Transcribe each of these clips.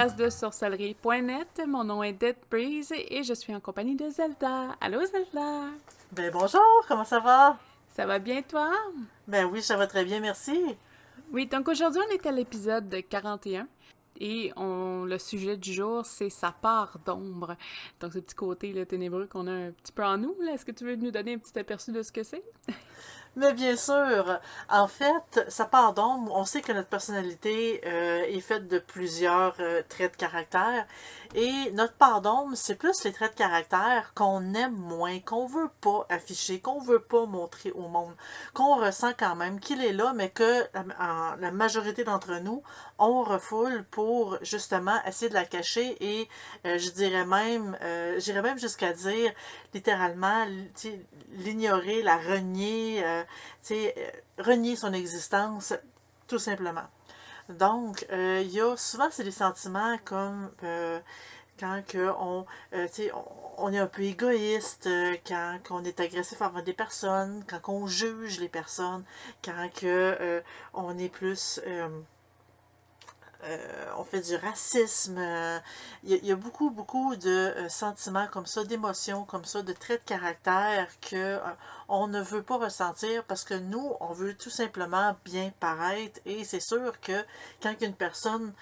podcast de sorcellerie.net. Mon nom est Dead Breeze et je suis en compagnie de Zelda. Allô Zelda? Ben bonjour, comment ça va? Ça va bien toi? Ben oui, ça va très bien, merci. Oui, donc aujourd'hui on est à l'épisode 41 et on, le sujet du jour c'est sa part d'ombre. Donc ce petit côté là, ténébreux qu'on a un petit peu en nous. Est-ce que tu veux nous donner un petit aperçu de ce que c'est? Mais bien sûr, en fait, sa part d'ombre, on sait que notre personnalité euh, est faite de plusieurs euh, traits de caractère. Et notre part d'ombre, c'est plus les traits de caractère qu'on aime moins, qu'on veut pas afficher, qu'on veut pas montrer au monde, qu'on ressent quand même qu'il est là, mais que la, la majorité d'entre nous, on refoule pour justement essayer de la cacher et euh, je dirais même, j'irais même jusqu'à dire littéralement l'ignorer, la renier, euh, euh, renier son existence, tout simplement. Donc, euh, il y a souvent, c'est des sentiments comme quand que on, on, est un peu égoïste, quand on est agressif envers des personnes, quand on juge les personnes, quand que, on est plus euh, on fait du racisme. Il y, a beaucoup, beaucoup de euh, sentiments comme ça, d'émotions comme ça, de traits de caractère que euh, on ne veut pas ressentir parce que nous, on veut tout simplement bien paraître. Et c'est sûr que quand une personne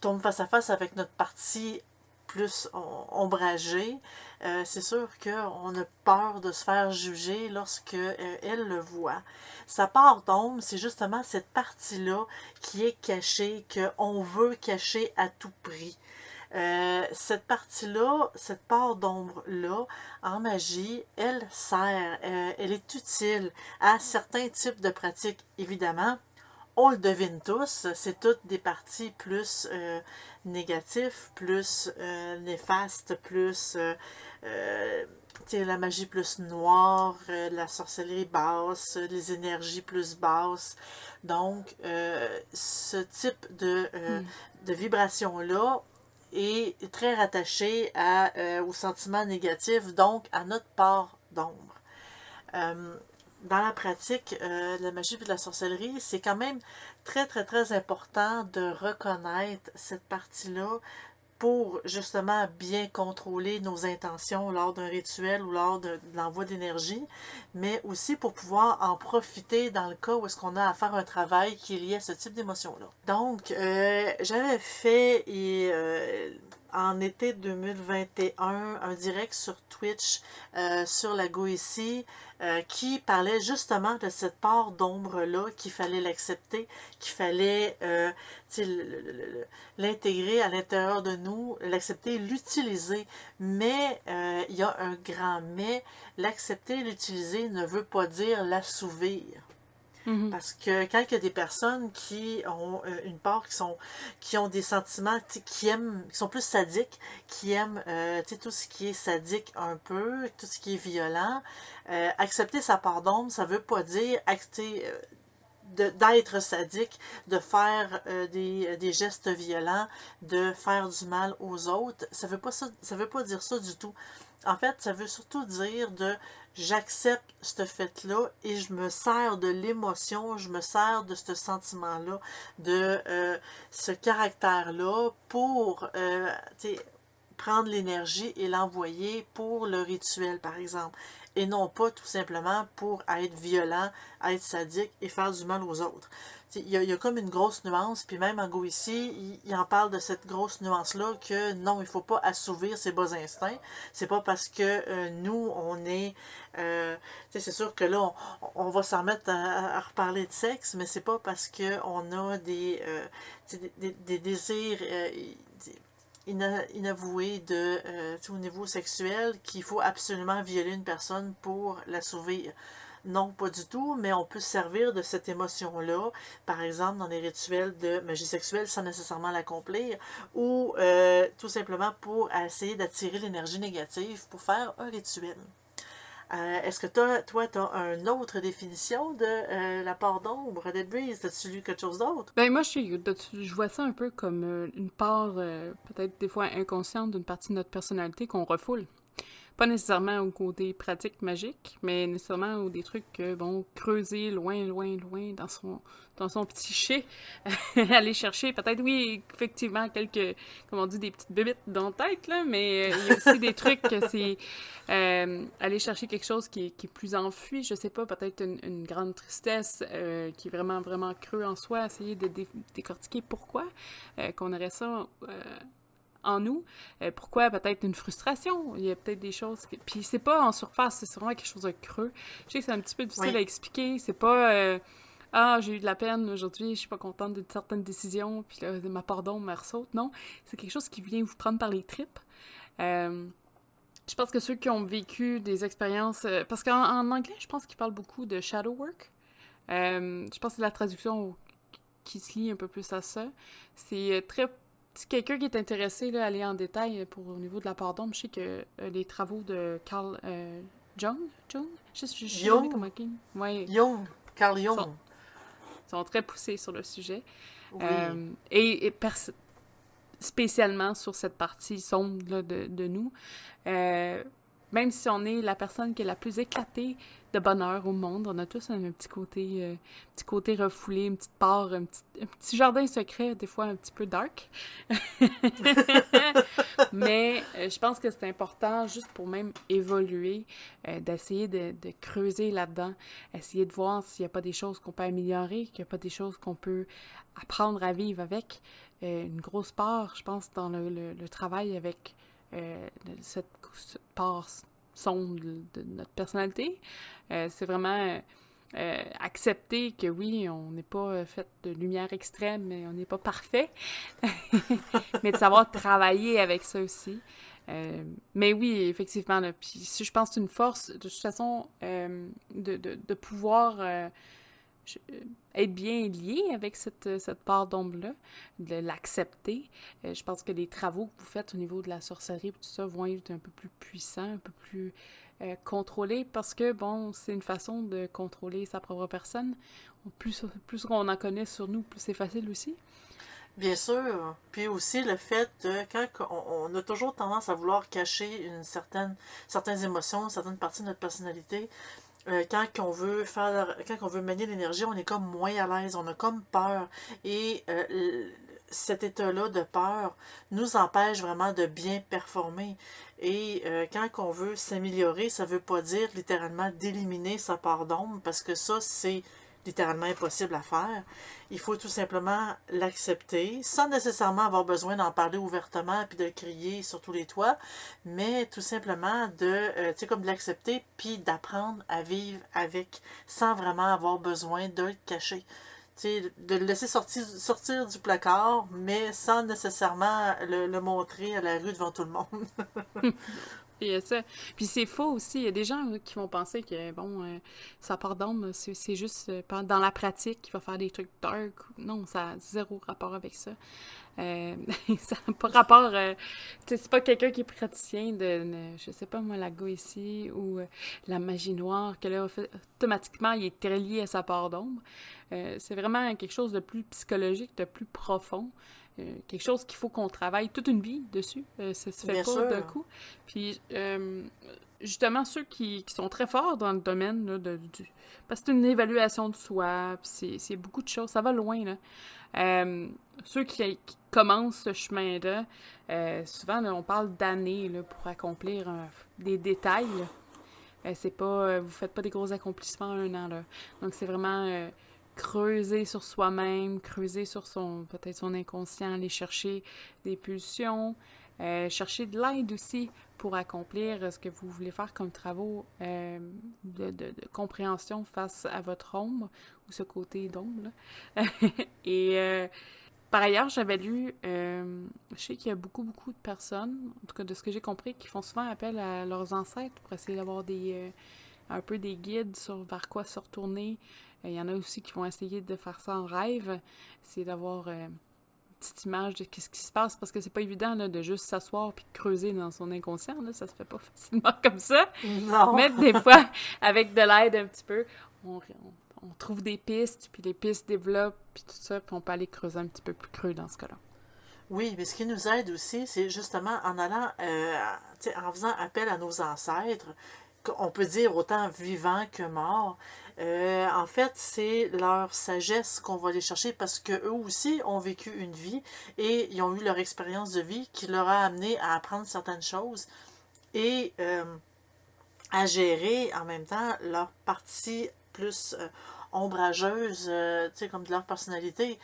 tombe face à face avec notre partie plus ombragée, euh, c'est sûr qu'on a peur de se faire juger lorsque euh, elle le voit. Sa part d'ombre, c'est justement cette partie-là qui est cachée, qu'on veut cacher à tout prix. Euh, cette partie-là, cette part d'ombre-là, en magie, elle sert, elle est utile à certains types de pratiques, évidemment. On le devine tous, c'est toutes des parties plus négatives, plus néfastes, plus la magie plus noire, euh, la sorcellerie basse, les énergies plus basses. Donc, euh, ce type de, hmm. de vibration-là est très rattaché à, au sentiment négatif, donc à notre part d'ombre. dans la pratique de la magie et de la sorcellerie, c'est quand même très, très, très important de reconnaître cette partie-là pour justement bien contrôler nos intentions lors d'un rituel ou lors de, l'envoi d'énergie, mais aussi pour pouvoir en profiter dans le cas où est-ce qu'on a à faire un travail qui est lié à ce type d'émotion-là. Donc, euh, j'avais fait euh, en été 2021 un direct sur Twitch euh, sur la Goétie euh, qui parlait justement de cette part d'ombre-là, qu'il fallait l'accepter, qu'il fallait euh, l'intégrer à l'intérieur de nous, l'accepter, l'utiliser. Mais euh, il y a un grand mais, l'accepter, l'utiliser ne veut pas dire l'assouvir. Mm-hmm. Parce que quand il y a des personnes qui ont euh, une part, qui, sont, qui ont des sentiments, qui aiment, qui sont plus sadiques, qui aiment euh, tout ce qui est sadique un peu, tout ce qui est violent, euh, accepter sa part d'ombre, ça veut pas dire accepter d'être sadique, de faire des, des, gestes violents, de faire du mal aux autres. Ça veut pas ça, ça veut pas dire ça du tout. En fait, ça veut surtout dire de j'accepte ce fait-là et je me sers de l'émotion, je me sers de ce sentiment-là, de euh, ce caractère-là pour euh, prendre l'énergie et l'envoyer pour le rituel, par exemple. Et non pas tout simplement pour être violent, être sadique et faire du mal aux autres. Il y, a, comme une grosse nuance, puis même en go ici, il, en parle de cette grosse nuance-là que non, il ne faut pas assouvir ses bas instincts. C'est pas parce que euh, nous, on est. Euh, c'est sûr que là, on, va s'en mettre à, reparler de sexe, mais c'est pas parce qu'on a des, euh, des, des, désirs. inavoués de, au niveau sexuel qu'il faut absolument violer une personne pour l'assouvir. Non, pas du tout, mais on peut se servir de cette émotion-là, par exemple dans les rituels de magie sexuelle sans nécessairement l'accomplir, ou euh, tout simplement pour essayer d'attirer l'énergie négative pour faire un rituel. Euh, est-ce que toi, tu as une autre définition de euh, la part d'ombre de Breeze? As-tu lu quelque chose d'autre? Ben moi, je, je vois ça un peu comme une part, peut-être des fois inconsciente d'une partie de notre personnalité qu'on refoule. Pas nécessairement au côté pratique magique, mais nécessairement au des trucs que, bon, creuser loin, loin, loin dans son, dans son psyché, aller chercher peut-être, oui, effectivement, quelques, comment on dit, des petites bébites dans la tête, là, mais il y a aussi des trucs que c'est euh, aller chercher quelque chose qui est, plus enfui, je sais pas, peut-être une, grande tristesse euh, qui est vraiment, vraiment creux en soi, essayer de dé décortiquer pourquoi euh, qu'on aurait ça en nous. Euh, pourquoi? Peut-être une frustration? Il y a peut-être des choses... Qui... Puis c'est pas en surface, c'est vraiment quelque chose de creux. Je sais que c'est un petit peu difficile à expliquer. C'est pas... euh, ah, j'ai eu de la peine aujourd'hui, je suis pas contente d'une certaine décision, puis là, ma pardon me ressaute. Non, c'est quelque chose qui vient vous prendre par les tripes. Euh, je pense que ceux qui ont vécu des expériences... parce qu'en en anglais, je pense qu'ils parlent beaucoup de shadow work. Je pense que c'est la traduction qui se lie un peu plus à ça. C'est très si quelqu'un qui est intéressé là, à aller en détail pour au niveau de la part d'ombre, je sais que euh, les travaux de Carl euh, Jung, Jung, je sais comment il- ouais, Jung, Carl Jung. Son- sont très poussés sur le sujet. Oui. Euh, et spécialement sur cette partie sombre là, de, de nous. Euh, même si on est la personne qui est la plus éclatée de bonheur au monde, on a tous un, petit côté euh, petit côté refoulé, une petite part, un petit, jardin secret, des fois un petit peu dark. Mais euh, je pense que c'est important, juste pour même évoluer, euh, d'essayer de, creuser là-dedans, essayer de voir s'il n'y a pas des choses qu'on peut améliorer, qu'il n'y a pas des choses qu'on peut apprendre à vivre avec. Une grosse part, je pense, dans le, travail avec cette, cette part sombre de, notre personnalité, euh, c'est vraiment euh, euh, accepter que oui, on n'est pas fait de lumière extrême, mais on n'est pas parfait, mais de savoir travailler avec ça aussi. Mais oui, effectivement, là, puis je pense que c'est une force, de toute façon, de, de, pouvoir euh, être bien lié avec cette, euh, cette part d'ombre-là, de l'accepter. Euh, je pense que les travaux que vous faites au niveau de la sorcellerie et tout ça vont être un peu plus puissants, un peu plus contrôlés, parce que, bon, c'est une façon de contrôler sa propre personne. Plus, plus on en connaît sur nous, plus c'est facile aussi. Bien sûr. Puis aussi le fait de quand on, on a toujours tendance à vouloir cacher une certaine certaines émotions, certaines parties de notre personnalité. Euh, quand on veut faire quand on veut manier l'énergie, on est comme moins à l'aise, on a comme peur. Et euh, cet état-là de peur nous empêche vraiment de bien performer. Et euh, quand on veut s'améliorer, ça veut pas dire littéralement d'éliminer sa part d'ombre, parce que ça, c'est littéralement impossible à faire. Il faut tout simplement l'accepter, sans nécessairement avoir besoin d'en parler ouvertement puis de crier sur tous les toits, mais tout simplement de, euh, tu sais, comme de l'accepter puis d'apprendre à vivre avec, sans vraiment avoir besoin de le cacher. Tu sais, de le laisser sortir, sortir du placard, mais sans nécessairement le, le montrer à la rue devant tout le monde. Il y a ça. Puis c'est faux aussi. Il y a des gens qui vont penser que, bon, euh, sa part d'ombre, c'est juste euh, dans la pratique qu'il va faire des trucs dark. Non, ça a zéro rapport avec ça. Euh, ça pas rapport. c'est pas quelqu'un qui est praticien de, de- je sais pas moi, la ici ou la magie noire, que là, automatiquement, il est très lié à sa part d'ombre. C'est vraiment quelque chose de plus psychologique, de plus profond. Euh, quelque chose qu'il faut qu'on travaille toute une vie dessus. Euh, ça se fait Bien pas d'un coup. Puis, euh, justement, ceux qui, qui sont très forts dans le domaine là, de, du... Parce que c'est une évaluation de soi, puis c'est- beaucoup de choses. Ça va loin, là. Euh, ceux qui, qui commencent ce chemin-là, euh, souvent, là, on parle d'années pour accomplir des détails. c'est pas... vous faites pas des gros accomplissements en un an, là. Donc, c'est vraiment... euh, creuser sur soi-même, creuser sur son peut-être son inconscient, aller chercher des pulsions, euh, chercher de l'aide aussi pour accomplir ce que vous voulez faire comme travaux euh, de, compréhension face à votre ombre ou ce côté d'ombre. Et euh, par ailleurs, j'avais lu, euh, je sais qu'il y a beaucoup, beaucoup de personnes, en tout cas de ce que j'ai compris, qui font souvent appel à leurs ancêtres pour essayer d'avoir des, euh, un peu des guides sur vers quoi se retourner. Euh, Il y en a aussi qui vont essayer de faire ça en rêve, c'est d'avoir euh, une petite image de ce qui se passe, parce que c'est pas évident là, de juste s'asseoir puis creuser dans son inconscient, là, ça se fait pas facilement comme ça. Non. Mais des fois, avec de l'aide un petit peu, on, on- on trouve des pistes, puis les pistes développent, puis tout ça, puis on peut aller creuser un petit peu plus creux dans ce cas-là. Oui, mais ce qui nous aide aussi, c'est justement en allant, euh, en faisant appel à nos ancêtres, on peut dire autant vivants que morts. Euh, en fait, c'est leur sagesse qu'on va aller chercher parce qu'eux aussi ont vécu une vie et ils ont eu leur expérience de vie qui leur a amené à apprendre certaines choses et euh, à gérer en même temps leur partie plus ombrageuse, tu sais, comme de leur personnalité.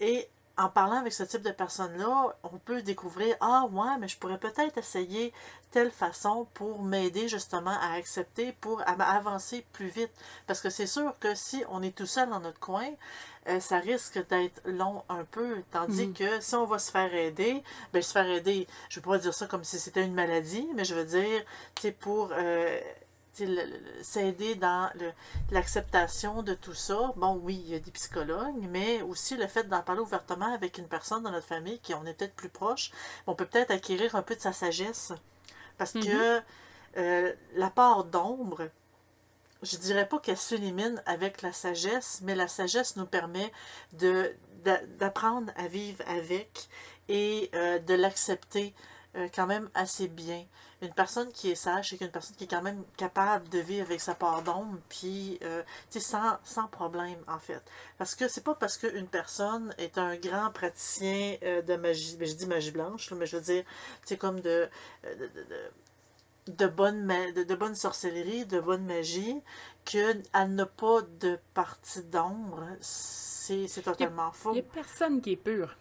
et en parlant avec ce type de personnes-là, on peut découvrir Ah, ouais, mais je pourrais peut-être essayer telle façon pour m'aider justement à accepter, pour avancer plus vite. Parce que c'est sûr que si on est tout seul dans notre coin, euh, ça risque d'être long un peu. Tandis mm. que si on va se faire aider, ben se faire aider, je ne veux pas dire ça comme si c'était une maladie, mais je veux dire, c'est pour. Euh, s'aider dans l'acceptation de tout ça. Bon, oui, il y a des psychologues, mais aussi le fait d'en parler ouvertement avec une personne dans notre famille qui on est peut-être plus proche, on peut peut-être acquérir un peu de sa sagesse. Parce que mm-hmm. euh, la part d'ombre, je dirais pas qu'elle s'élimine avec la sagesse, mais la sagesse nous permet de d'apprendre à vivre avec et euh, de l'accepter euh, quand même assez bien. Une personne qui est sage, c'est une personne qui est quand même capable de vivre avec sa part d'ombre, puis euh, sans, sans problème, en fait. Parce que c'est pas parce qu'une personne est un grand praticien euh, de magie, je dis magie blanche, mais je veux dire, c'est comme de, de, de, de bonne, de, de, bonne sorcellerie, de bonne magie, qu'elle n'a pas de partie d'ombre, c'est totalement faux. Il n'y a personne qui est pur.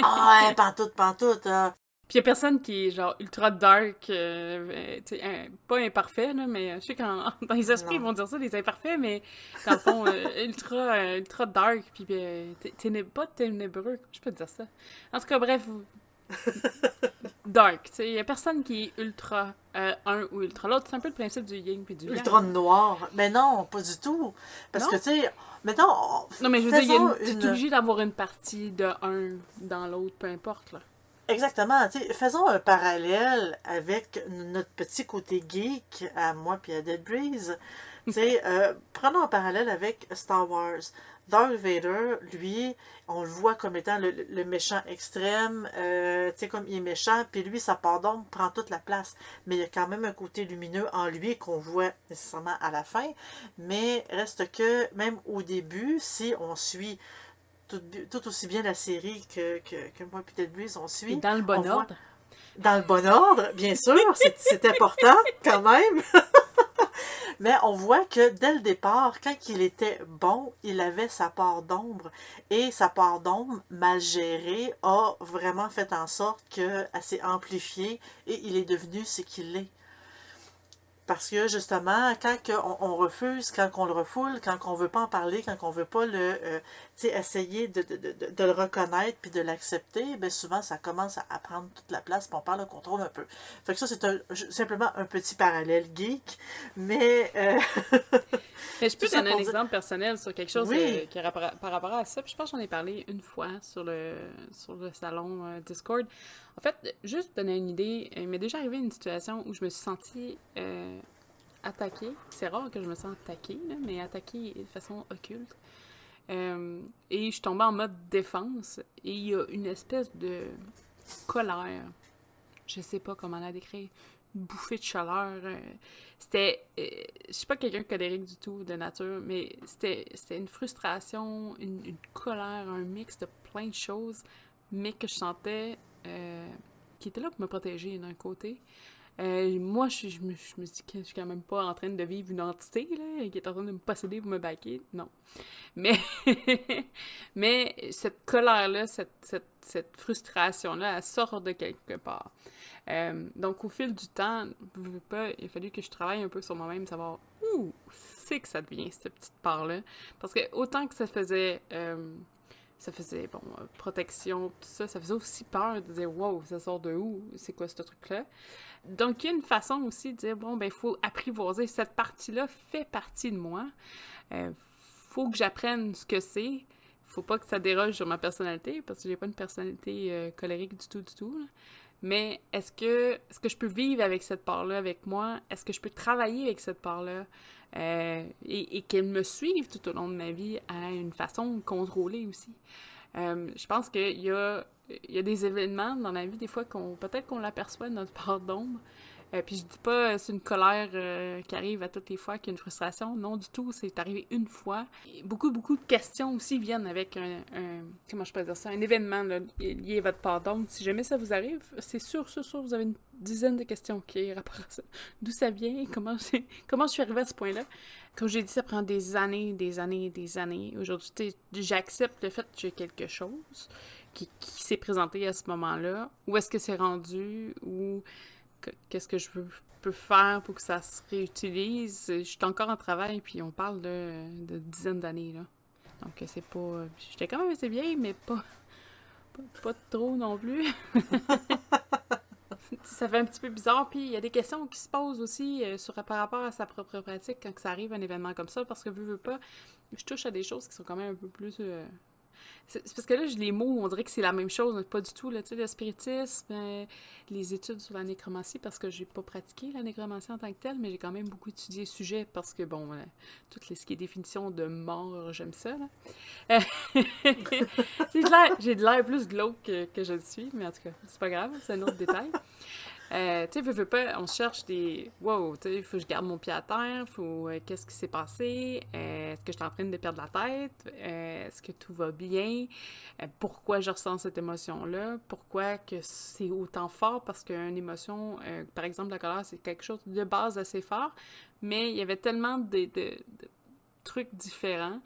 ah ouais, pantoute, pantoute. Hein. Puis il y a personne qui est genre ultra dark, euh, euh pas imparfait, là, mais je sais qu'en dans les esprits, ils vont dire ça, les imparfaits, mais dans le fond, euh, ultra, euh, ultra dark, puis pas ténébreux, je peux te dire ça? En tout cas, bref, dark, tu sais, il y a personne qui est ultra un ou ultra l'autre, c'est un peu le principe du yin puis du yang. Ultra noir, mais non, pas du tout, parce que tu sais, mettons... Non, mais je veux dire, es obligé d'avoir une partie de un dans l'autre, peu importe, là. Exactement. Faisons un parallèle avec notre petit côté geek à moi puis à Dead Breeze. euh, prenons un parallèle avec Star Wars. Darth Vader, lui, on le voit comme étant le, méchant extrême, euh, tu sais, comme il est méchant, puis lui, sa part d'ombre prend toute la place. Mais il y a quand même un côté lumineux en lui qu'on voit nécessairement à la fin. Mais reste que, même au début, si on suit tout, aussi bien la série que, que, moi et peut-être Breeze, on suit. dans le bon ordre. dans le bon ordre, bien sûr, c'est important quand même. Mais on voit que dès le départ, quand il était bon, il avait sa part d'ombre. Et sa part d'ombre, mal gérée, a vraiment fait en sorte qu'elle s'est amplifiée et il est devenu ce qu'il est. Parce que justement, quand on, refuse, quand on le refoule, quand on ne veut pas en parler, quand on ne veut pas le, euh, essayer de, le reconnaître puis de l'accepter, ben souvent ça commence à, prendre toute la place puis on parle le contrôle un peu. Fait que ça, c'est simplement un petit parallèle geek, mais... Euh, mais je peux donner un exemple personnel sur quelque chose euh, qui par, rapport à ça. Puis je pense que j'en ai parlé une fois sur le, sur le salon Discord. En fait, juste donner une idée, il m'est déjà arrivé une situation où je me suis sentie euh, attaquée. C'est rare que je me sente attaquée, mais attaquée de façon occulte. Euh, et je suis tombée en mode défense et il y a une espèce de colère. Je sais pas comment la décrire. Une bouffée de chaleur. Euh, c'était. je suis pas quelqu'un colérique du tout de nature, mais c'était une frustration, une, une, colère, un mix de plein de choses, mais que je sentais euh, qui était là pour me protéger d'un côté. Euh, moi, je, me, dis que je suis quand même pas en train de vivre une entité là, qui est en train de me posséder pour me baquer. Non. Mais, mais cette colère-là, cette, cette, cette frustration-là, elle sort de quelque part. Euh, donc, au fil du temps, pas, il a fallu que je travaille un peu sur moi-même, savoir où c'est que ça devient, cette petite part-là. Parce que autant que ça faisait ça faisait, bon, euh, protection, tout ça, ça faisait aussi peur de dire, wow, ça sort de où? C'est quoi ce truc-là? Donc, il y a une façon aussi de dire, bon, ben, il faut apprivoiser. Cette partie-là fait partie de moi. Euh, faut que j'apprenne ce que c'est. Faut pas que ça déroge sur ma personnalité, parce que j'ai pas une personnalité euh, colérique du tout, du tout. Mais est-ce que, que je peux vivre avec cette part-là avec moi? Est-ce que je peux travailler avec cette part-là? Euh, et, qu'elle me suive tout au long de ma vie à une façon contrôlée aussi? Euh, je pense qu'il y a y a des événements dans la vie, des fois, qu'on peut-être qu'on l'aperçoit, notre part d'ombre, euh, puis je dis pas c'est une colère euh, qui arrive à toutes les fois, qu'il y a une frustration. Non, du tout, c'est arrivé une fois. beaucoup, beaucoup de questions aussi viennent avec un, comment je peux dire ça, un événement lié à votre pardon. Si jamais ça vous arrive, c'est sûr, sûr, sûr, vous avez une dizaine de questions qui rapport à ça. D'où ça vient, comment, comment je suis arrivée à ce point-là? Comme j'ai dit, ça prend des années, des années, des années. Aujourd'hui, j'accepte le fait que j'ai quelque chose qui, qui s'est présenté à ce moment-là. Où est-ce que c'est rendu, ou qu'est-ce que je peux faire pour que ça se réutilise. Je suis encore en travail, puis on parle de, de dizaines d'années, là. Donc, c'est pas... J'étais quand même assez vieille, mais pas, pas, trop non plus. ça fait un petit peu bizarre. Puis, il y a des questions qui se posent aussi euh, sur, par rapport à sa propre pratique quand ça arrive un événement comme ça, parce que, veux, veux pas, je touche à des choses qui sont quand même un peu plus... Euh, c'est parce que là, les mots, on dirait que c'est la même chose, mais pas du tout. Là, le spiritisme, euh, les études sur la nécromancie, parce que j'ai pas pratiqué la nécromancie en tant que telle, mais j'ai quand même beaucoup étudié le sujet parce que, bon, euh, les, ce qui est définition de mort, j'aime ça. Là. j'ai de l'air plus glauque que, que, je le suis, mais en tout cas, c'est pas grave, c'est un autre détail. Euh, tu sais, veux, pas, on cherche des. Wow, tu sais, il faut que je garde mon pied à terre, faut. Euh, qu'est-ce qui s'est passé? Euh, est-ce que je suis en train de perdre la tête? est-ce que tout va bien? pourquoi je ressens cette émotion-là? Pourquoi que c'est autant fort? Parce qu'une émotion, par exemple, la colère, c'est quelque chose de base assez fort, mais il y avait tellement de, de trucs différents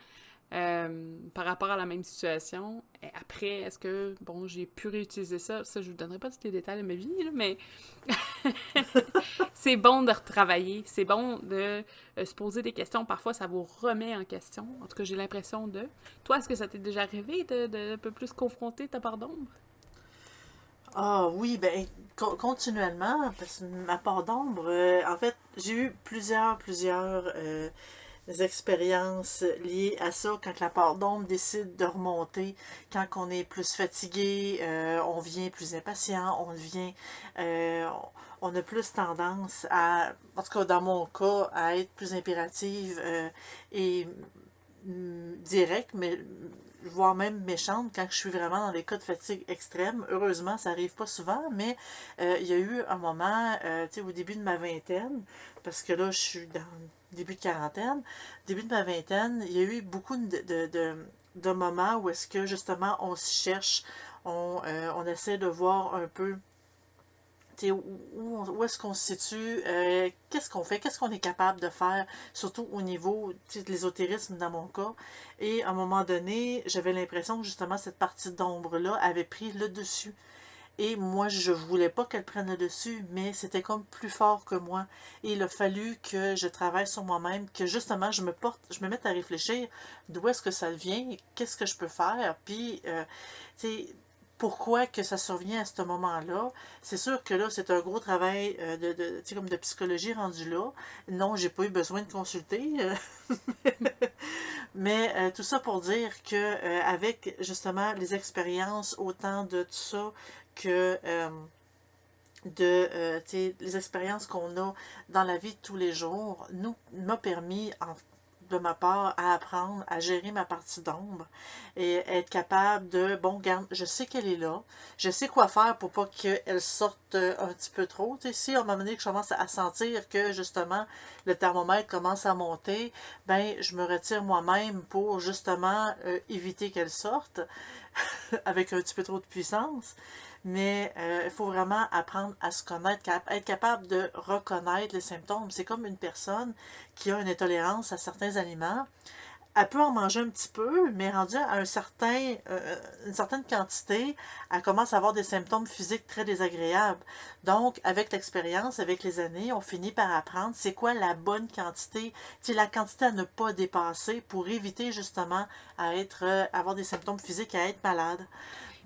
euh, par rapport à la même situation. Et après, est-ce que, bon, j'ai pu réutiliser ça? Ça, je vous donnerai pas tous les détails de ma vie, mais c'est bon de retravailler. C'est bon de euh, se poser des questions. Parfois, ça vous remet en question. En tout cas, j'ai l'impression de... Toi, est-ce que ça t'est déjà arrivé de, de, un peu plus confronter ta part d'ombre? Ah oui, ben continuellement, parce que ma part d'ombre, euh, en fait, j'ai eu plusieurs, plusieurs expériences liées à ça, quand la part d'ombre décide de remonter, quand on est plus fatigué, euh, on devient plus impatient, on devient, euh, on a plus tendance à, en tout cas dans mon cas, à être plus impérative euh, et mm, direct, mais voire même méchante quand je suis vraiment dans des cas de fatigue extrême. Heureusement, ça arrive pas souvent, mais il y a eu un moment, tu sais, au début de ma vingtaine, parce que là, je suis dans début de quarantaine, début de ma vingtaine, il y a eu beaucoup de, de, moments où est-ce que justement on se cherche, on, euh, on essaie de voir un peu où, où est-ce qu'on se situe, euh, qu'est-ce qu'on fait, qu'est-ce qu'on est capable de faire, surtout au niveau de l'ésotérisme dans mon cas. Et à un moment donné, j'avais l'impression que justement cette partie d'ombre-là avait pris le dessus. Et moi, je voulais pas qu'elle prenne le dessus, mais c'était comme plus fort que moi. Et il a fallu que je travaille sur moi-même, que justement, je me porte, je me mette à réfléchir d'où est-ce que ça vient, qu'est-ce que je peux faire, puis, euh, tu sais, pourquoi que ça survient à ce moment-là. C'est sûr que là, c'est un gros travail euh, de, de, psychologie rendu là. Non, j'ai pas eu besoin de consulter. Euh, mais euh, tout ça pour dire que avec justement les expériences, autant de tout ça que les expériences qu'on a dans la vie de tous les jours nous m'a permis de ma part à apprendre à gérer ma partie d'ombre et être capable de bon garde je sais qu'elle est là je sais quoi faire pour pas qu'elle sorte euh, un petit peu trop tu si à un moment que je commence à sentir que justement le thermomètre commence à monter ben je me retire moi-même pour justement éviter qu'elle sorte avec un petit peu trop de puissance mais euh, il faut vraiment apprendre à se connaître, être capable de reconnaître les symptômes. C'est comme une personne qui a une intolérance à certains aliments. Elle peut en manger un petit peu, mais rendue à un certain, euh, une certaine quantité, elle commence à avoir des symptômes physiques très désagréables. Donc, avec l'expérience, avec les années, on finit par apprendre c'est quoi la bonne quantité, c'est la quantité à ne pas dépasser pour éviter justement à être, euh, avoir des symptômes physiques, à être malade.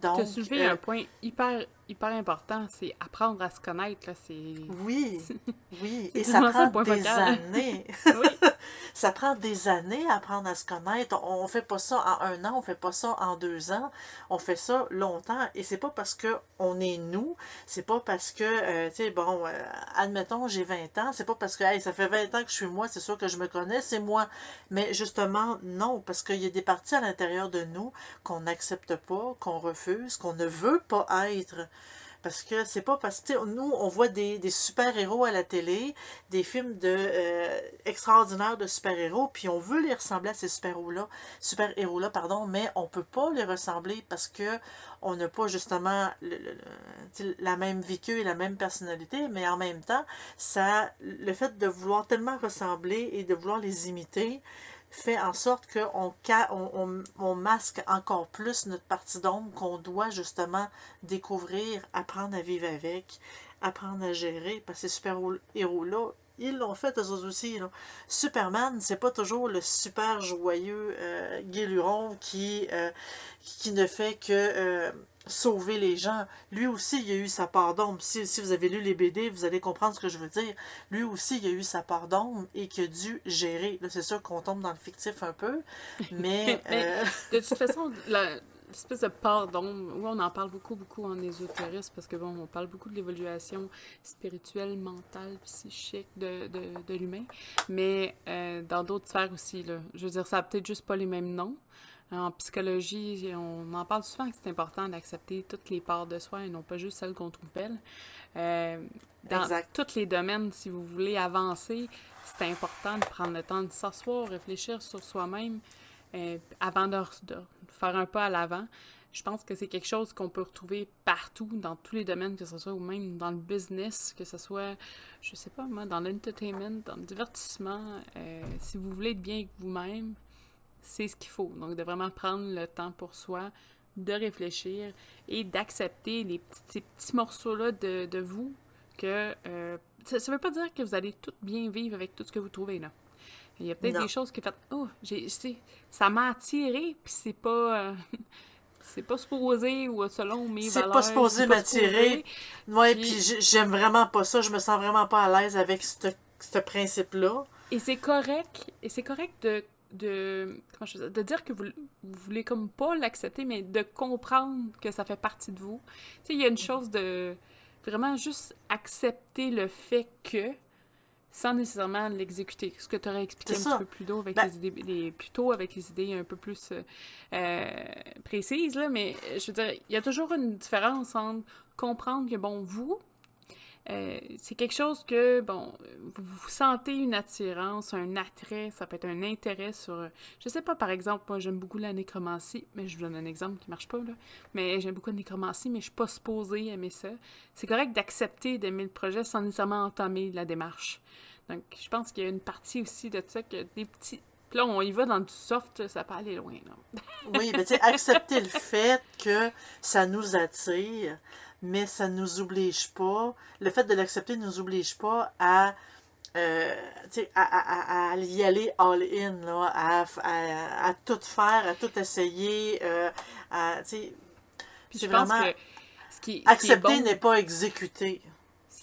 Tu as soulevé un point hyper hyper important, c'est apprendre à se connaître. Là, c'est... Oui, oui, et ça prend des années. oui. ça prend des années à apprendre à se connaître. On ne fait pas ça en un an, on fait pas ça en deux ans, on fait ça longtemps. Et c'est pas parce que on est nous, c'est pas parce que, euh, tu sais, bon, euh, admettons, j'ai 20 ans, c'est pas parce que, hey, ça fait 20 ans que je suis moi, c'est sûr que je me connais, c'est moi. Mais justement, non, parce qu'il y a des parties à l'intérieur de nous qu'on n'accepte pas, qu'on refuse, qu'on ne veut pas être. Parce que c'est pas parce que nous, on voit des, super-héros à la télé, des films de euh, extraordinaires de super-héros, puis on veut les ressembler à ces super-héros-là, pardon, mais on peut pas les ressembler parce que on n'a pas justement la même vécu et la même personnalité, mais en même temps, ça le fait de vouloir tellement ressembler et de vouloir les imiter, fait en sorte qu'on on, on, masque encore plus notre partie d'ombre qu'on doit justement découvrir, apprendre à vivre avec, apprendre à gérer, parce que ces super-héros-là, ils l'ont fait eux aussi. Là. Superman, c'est pas toujours le super joyeux euh, qui, euh, qui ne fait que... Euh, sauver les gens. Lui aussi, il a eu sa part d'ombre. Si, vous avez lu les BD, vous allez comprendre ce que je veux dire. Lui aussi, il a eu sa part d'ombre et qui a dû gérer. Là, c'est sûr qu'on tombe dans le fictif un peu, mais... Euh, de toute façon, l'espèce de part d'ombre, on en parle beaucoup, beaucoup en ésotérisme, parce que, bon, on parle beaucoup de l'évaluation spirituelle, mentale, psychique de, de, de l'humain, mais euh, dans d'autres sphères aussi, là. Je veux dire, ça n'a peut-être juste pas les mêmes noms, en psychologie, on en parle souvent que c'est important d'accepter toutes les parts de soi et non pas juste celles qu'on trouve belles. Euh, dans tous les domaines, si vous voulez avancer, c'est important de prendre le temps de s'asseoir, réfléchir sur soi-même euh, avant de, faire un pas à l'avant. Je pense que c'est quelque chose qu'on peut retrouver partout, dans tous les domaines, que ce soit ou même dans le business, que ce soit, je sais pas moi, dans l'entertainment, dans le divertissement. Euh, si vous voulez être bien avec vous-même, c'est ce qu'il faut. Donc, de vraiment prendre le temps pour soi, de réfléchir et d'accepter les petits, ces petits morceaux-là de, de, vous que euh, ça ne veut pas dire que vous allez tout bien vivre avec tout ce que vous trouvez là. Il y a peut-être des choses que faites Oh, j'ai, ça m'a attiré, puis c'est pas. Euh, c'est pas supposé ou selon mes valeurs. C'est pas supposé m'attirer. Moi, puis, puis j'aime vraiment pas ça. Je me sens vraiment pas à l'aise avec ce principe-là. Et c'est correct. Et c'est correct de de comment je de dire que vous, vous voulez comme pas l'accepter mais de comprendre que ça fait partie de vous. Tu sais il y a une chose de vraiment juste accepter le fait que sans nécessairement l'exécuter. Ce que tu aurais expliqué un petit peu plus tôt avec ben les idées les, plus tôt avec les idées un peu plus euh, précises là, mais je veux dire, il y a toujours une différence entre comprendre que bon vous euh, c'est quelque chose que, bon, vous, sentez une attirance, un attrait, ça peut être un intérêt sur... Je sais pas, par exemple, moi j'aime beaucoup la nécromancie, mais je vous donne un exemple qui marche pas, là. Mais j'aime beaucoup la nécromancie, mais je suis pas supposée aimer ça. C'est correct d'accepter d'aimer le projet sans nécessairement entamer la démarche. Donc, je pense qu'il y a une partie aussi de ça que des petits... Puis là, on y va dans du soft, ça peut aller loin, là. oui, mais tu sais, accepter le fait que ça nous attire mais ça ne nous oblige pas, le fait de l'accepter ne nous oblige pas à, euh, à, à, à, y aller all-in, à, à, tout faire, à tout essayer. Euh, c'est vraiment... ce qui, accepter n'est pas exécuter.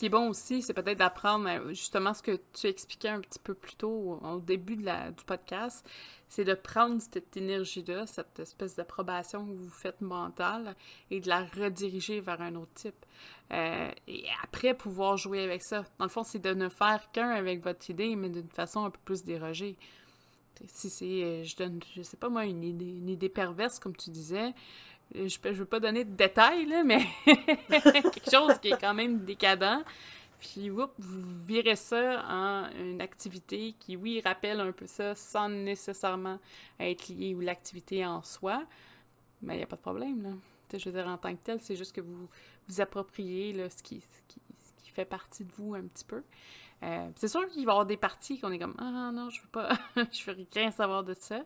Qui est bon aussi, c'est peut-être d'apprendre euh, justement ce que tu expliquais un petit peu plus tôt au, début du podcast, c'est de prendre cette énergie-là, cette espèce d'approbation que vous faites mentale, et de la rediriger vers un autre type. Euh, et après, pouvoir jouer avec ça. Dans le fond, c'est de ne faire qu'un avec votre idée, mais d'une façon un peu plus dérogée. Si c'est, euh, je donne, je sais pas moi, une idée, une idée perverse, comme tu disais, je ne veux pas donner de détails, là, mais quelque chose qui est quand même décadent. Puis, vous virez ça en une activité qui, oui, rappelle un peu ça sans nécessairement être lié ou l'activité en soi. Mais il n'y a pas de problème, là. je veux dire, en tant que tel, c'est juste que vous vous appropriez là, ce, qui fait partie de vous un petit peu. Euh, c'est sûr qu'il va y avoir des parties qu'on est comme Ah non, je veux pas, je veux rien savoir de ça.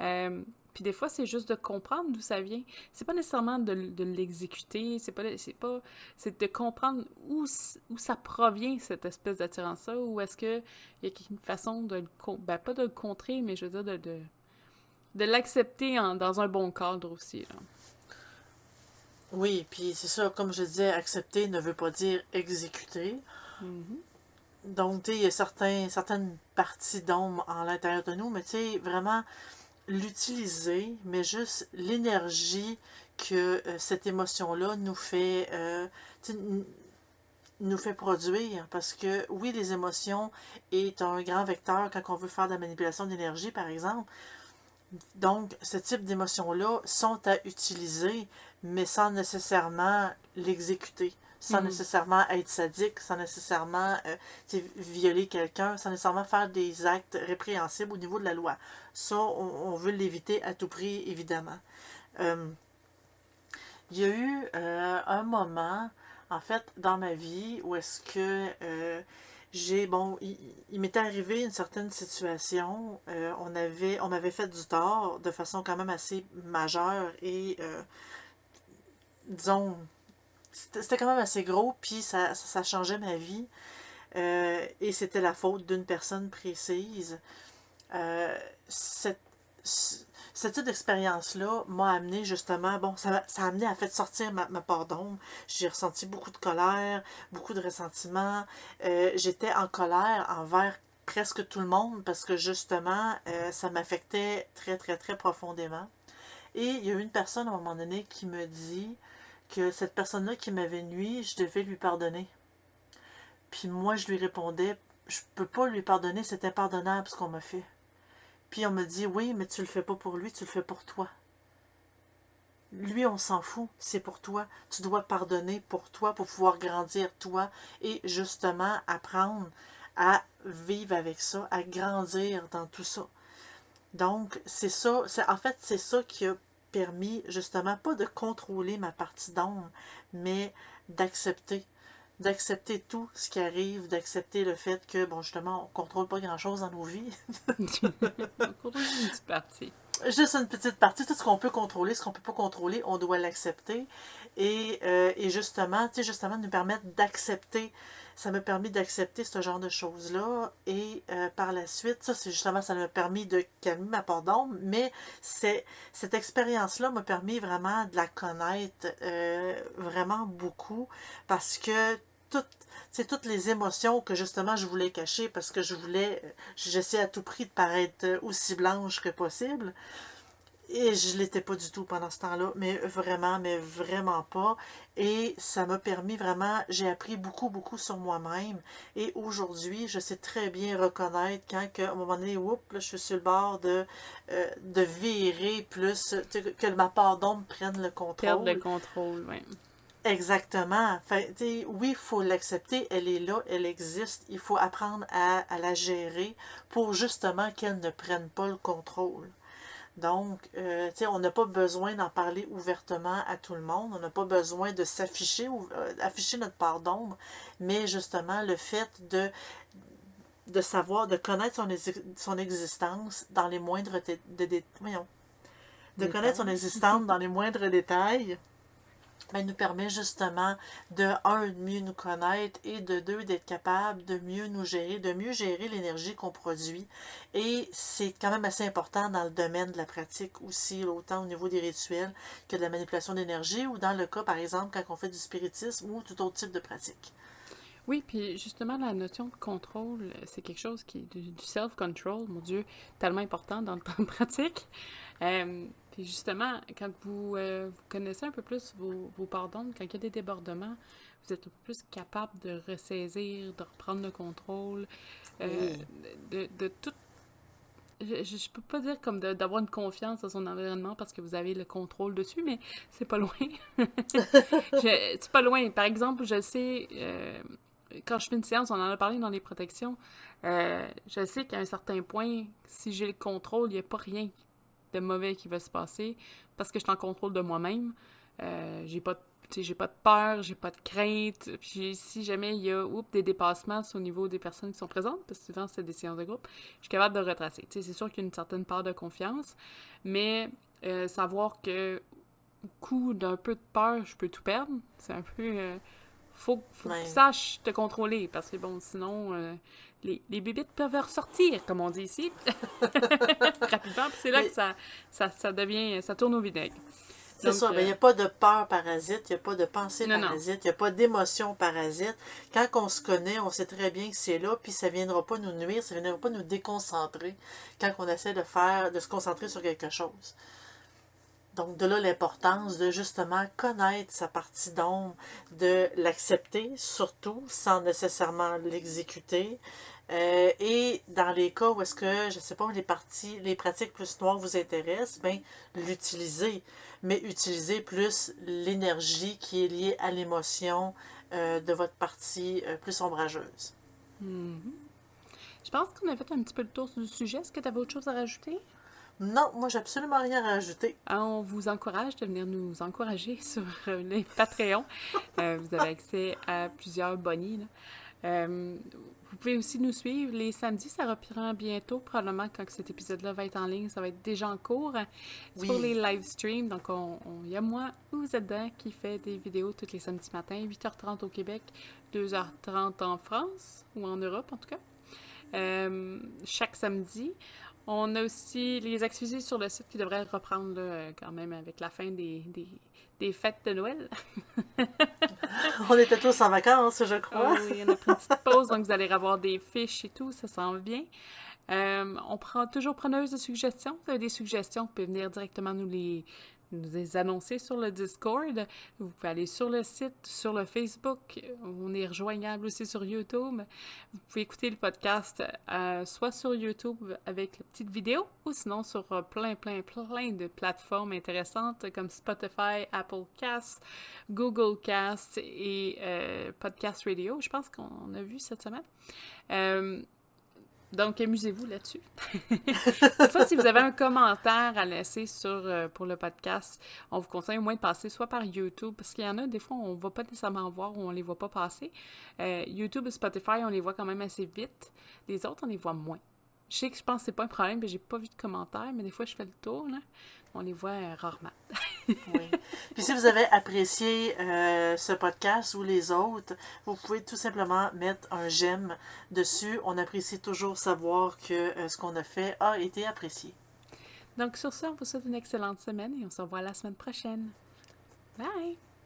Euh, puis des fois, c'est juste de comprendre d'où ça vient. C'est pas nécessairement de, l'exécuter, c'est pas, c'est pas, c'est de comprendre où, où ça provient, cette espèce d'attirance-là, ou est-ce qu'il y a une façon de le, ben, pas de contrer, mais je veux dire de, de, de l'accepter dans un bon cadre aussi. Oui, puis c'est ça, comme je disais, accepter ne veut pas dire exécuter. Mhm. Donc, tu sais, il y a certains, certaines parties d'ombre en l'intérieur de nous, mais tu sais, vraiment l'utiliser, mais juste l'énergie que euh, cette émotion-là nous fait, euh, nous fait produire. Parce que oui, les émotions est un grand vecteur quand on veut faire de la manipulation d'énergie, par exemple. Donc, ce type d'émotions-là sont à utiliser, mais sans nécessairement l'exécuter, sans Mhm. nécessairement être sadique, sans nécessairement euh, violer quelqu'un, sans nécessairement faire des actes répréhensibles au niveau de la loi. Ça, on, on veut l'éviter à tout prix, évidemment. Euh, il y a eu euh, un moment, en fait, dans ma vie où est-ce que j'ai, bon, il, m'était arrivé une certaine situation, euh, on avait, on m'avait fait du tort de façon quand même assez majeure et, euh, disons, c'était quand même assez gros, puis ça, ça, changeait ma vie. Euh, et c'était la faute d'une personne précise. Cette, ce type d'expérience-là m'a amené justement, bon, ça, ça a amené à fait sortir ma, ma part d'ombre. J'ai ressenti beaucoup de colère, beaucoup de ressentiment. Euh, J'étais en colère envers presque tout le monde parce que justement, euh, ça m'affectait très, très, très profondément. Et il y a eu une personne à un moment donné qui me dit que cette personne-là qui m'avait nuit, je devais lui pardonner. Puis moi, je lui répondais, je peux pas lui pardonner, c'est impardonnable ce qu'on m'a fait. Puis on me dit, oui, mais tu le fais pas pour lui, tu le fais pour toi. Lui, on s'en fout, c'est pour toi. Tu dois pardonner pour toi, pour pouvoir grandir toi et justement apprendre à vivre avec ça, à grandir dans tout ça. Donc, c'est ça, en fait, c'est ça qui a permis justement pas de contrôler ma partie d'ombre, mais d'accepter d'accepter tout ce qui arrive, d'accepter le fait que, bon, justement, on contrôle pas grand-chose dans nos vies. On contrôle une petite partie. Juste une petite partie, tout ce qu'on peut contrôler, ce qu'on peut pas contrôler, on doit l'accepter. Et, euh, et justement, tu sais, justement, nous permettre d'accepter, ça m'a permis d'accepter ce genre de choses-là. Et euh, par la suite, ça, c'est justement, ça m'a permis de calmer ma part d'ombre, mais c'est, cette expérience-là m'a permis vraiment de la connaître euh, vraiment beaucoup parce que toutes, c'est toutes les émotions que justement je voulais cacher parce que je voulais, j'essayais à tout prix de paraître aussi blanche que possible. Et je l'étais pas du tout pendant ce temps-là, mais vraiment, mais vraiment pas. Et ça m'a permis vraiment, j'ai appris beaucoup, beaucoup sur moi-même. Et aujourd'hui, je sais très bien reconnaître quand, que, à un moment donné, oups, là, je suis sur le bord de, euh, de virer plus, que ma part d'ombre prenne le contrôle. Perdre le contrôle, oui. Exactement. Oui, il faut l'accepter, elle est là, elle existe. Il faut apprendre à, à la gérer pour justement qu'elle ne prenne pas le contrôle. Donc, euh, on n'a pas besoin d'en parler ouvertement à tout le monde. On n'a pas besoin de s'afficher, ou euh, afficher notre part d'ombre. Mais justement, le fait de, de savoir, de connaître son, exi- son existence dans les moindres de, voyons, connaître son existence dans les moindres détails, ben, nous permet justement de, un, de mieux nous connaître et de deux, d'être capable de mieux nous gérer, de mieux gérer l'énergie qu'on produit. Et c'est quand même assez important dans le domaine de la pratique aussi, autant au niveau des rituels que de la manipulation d'énergie ou dans le cas, par exemple, quand on fait du spiritisme ou tout autre type de pratique. Oui, puis justement, la notion de contrôle, c'est quelque chose qui est du, du self-control, mon Dieu, tellement important dans le temps de pratique. Euh, puis justement, quand vous, euh, vous connaissez un peu plus vos, vos d'ombre, quand il y a des débordements, vous êtes un peu plus capable de ressaisir, de reprendre le contrôle, euh, de, de tout. Je, je peux pas dire comme d'avoir une confiance dans son environnement parce que vous avez le contrôle dessus, mais c'est pas loin. C'est pas loin. Par exemple, je sais, euh, quand je fais une séance, on en a parlé dans les protections, euh, je sais qu'à un certain point, si j'ai le contrôle, il n'y a pas rien de mauvais qui va se passer parce que je suis en contrôle de moi-même. Euh, j'ai pas de j'ai pas de peur, j'ai pas de crainte. Puis si jamais il y a oups, des dépassements au niveau des personnes qui sont présentes, parce que souvent c'est des séances de groupe, je suis capable de retracer. C'est sûr qu'il y a une certaine part de confiance, mais euh, savoir que au coup d'un peu de peur, je peux tout perdre, c'est un peu... euh, faut faut Ouais. que tu saches te contrôler, parce que bon, sinon, euh, les, les bébites peuvent ressortir, comme on dit ici, rapidement, puis c'est là Mais- que ça, ça, ça devient... ça tourne au vinaigre. C'est ça, mais il n'y a pas de peur parasite, il n'y a pas de pensée parasite, il n'y a pas d'émotion parasite. Quand on se connaît, on sait très bien que c'est là, puis ça ne viendra pas nous nuire, ça ne viendra pas nous déconcentrer quand on essaie de faire, de se concentrer sur quelque chose. Donc, de là l'importance de justement connaître sa partie d'ombre, de l'accepter surtout, sans nécessairement l'exécuter. Euh, et dans les cas où est-ce que, je ne sais pas, les parties, les pratiques plus noires vous intéressent, bien, l'utiliser. Mais utiliser plus l'énergie qui est liée à l'émotion euh, de votre partie euh, plus ombrageuse. Mm-hmm. Je pense qu'on a fait un petit peu le tour du sujet. Est-ce que tu avais autre chose à rajouter? Non, moi, j'ai absolument rien à rajouter. Ah, on vous encourage de venir nous encourager sur euh, les Patreons. Euh, vous avez accès à plusieurs bonnies. Euh, vous pouvez aussi nous suivre les samedis, ça reprend bientôt, probablement quand cet épisode-là va être en ligne, ça va être déjà en cours. Pour les live streams, donc il y a moi ou Zedda qui fait des vidéos tous les samedis matins, 8h30 au Québec, 2h30 en France ou en Europe en tout cas. chaque samedi. On a aussi les activités sur le site qui devraient reprendre quand même avec la fin des, des, fêtes de Noël. on était tous en vacances, je crois. Ah oui, on a pris une petite pause, donc vous allez avoir des fiches et tout, ça s'en vient. Euh, on prend toujours preneuse de suggestions. Vous avez des suggestions, vous pouvez venir directement nous les, nous les annoncer sur le Discord. Vous pouvez aller sur le site, sur le Facebook. On est rejoignable aussi sur YouTube. Vous pouvez écouter le podcast euh, soit sur YouTube avec la petite vidéo ou sinon sur euh, plein, plein, plein de plateformes intéressantes comme Spotify, Apple Cast, Google Cast et euh, Podcast Radio. Je pense qu'on a vu cette semaine. Donc, amusez-vous là-dessus. Toutefois, si vous avez un commentaire à laisser sur, euh, pour le podcast, on vous conseille au moins de passer soit par YouTube, parce qu'il y en a, des fois, on ne va pas nécessairement voir ou on ne les voit pas passer. Euh, YouTube et Spotify, on les voit quand même assez vite. Les autres, on les voit moins. Je sais que je pense que c'est pas un problème, mais j'ai pas vu de commentaires, mais des fois, je fais le tour, là on les voit euh, rarement. oui. Puis si vous avez apprécié euh, ce podcast ou les autres, vous pouvez tout simplement mettre un j'aime dessus. On apprécie toujours savoir que euh, ce qu'on a fait a été apprécié. Donc sur ça, on vous souhaite une excellente semaine et on se revoit la semaine prochaine. Bye!